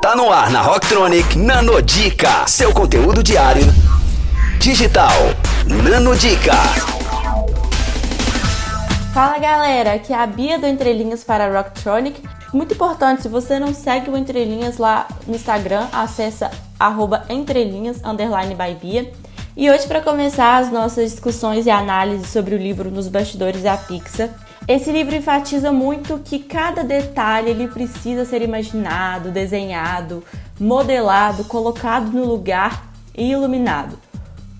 Tá no ar na Rocktronic Nanodica, seu conteúdo diário digital. Nanodica. Fala galera, aqui é a Bia do Entrelinhas para a Rocktronic. Muito importante, se você não segue o Entrelinhas lá no Instagram, acessa arroba entrelinhas, underline by Bia. E hoje, para começar as nossas discussões e análises sobre o livro Nos Bastidores da Pixar, esse livro enfatiza muito que cada detalhe ele precisa ser imaginado, desenhado, modelado, colocado no lugar e iluminado.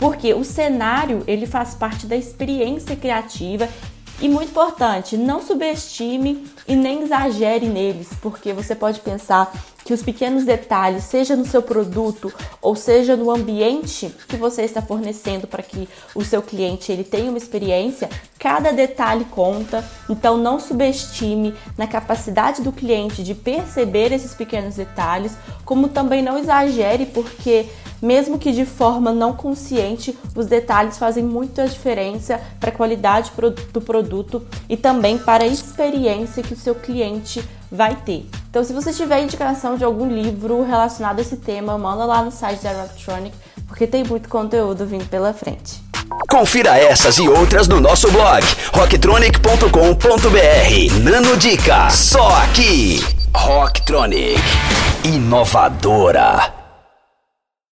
Porque o cenário ele faz parte da experiência criativa e muito importante, não subestime e nem exagere neles, porque você pode pensar que os pequenos detalhes, seja no seu produto ou seja no ambiente que você está fornecendo para que o seu cliente ele tenha uma experiência, cada detalhe conta. Então não subestime na capacidade do cliente de perceber esses pequenos detalhes, como também não exagere, porque mesmo que de forma não consciente, os detalhes fazem muita diferença para a qualidade do produto e também para a experiência que o seu cliente vai ter. Então, se você tiver indicação de algum livro relacionado a esse tema, manda lá no site da Electronic, porque tem muito conteúdo vindo pela frente. Confira essas e outras no nosso blog rocktronic.com.br. Nano Dica, só aqui. Rocktronic, inovadora.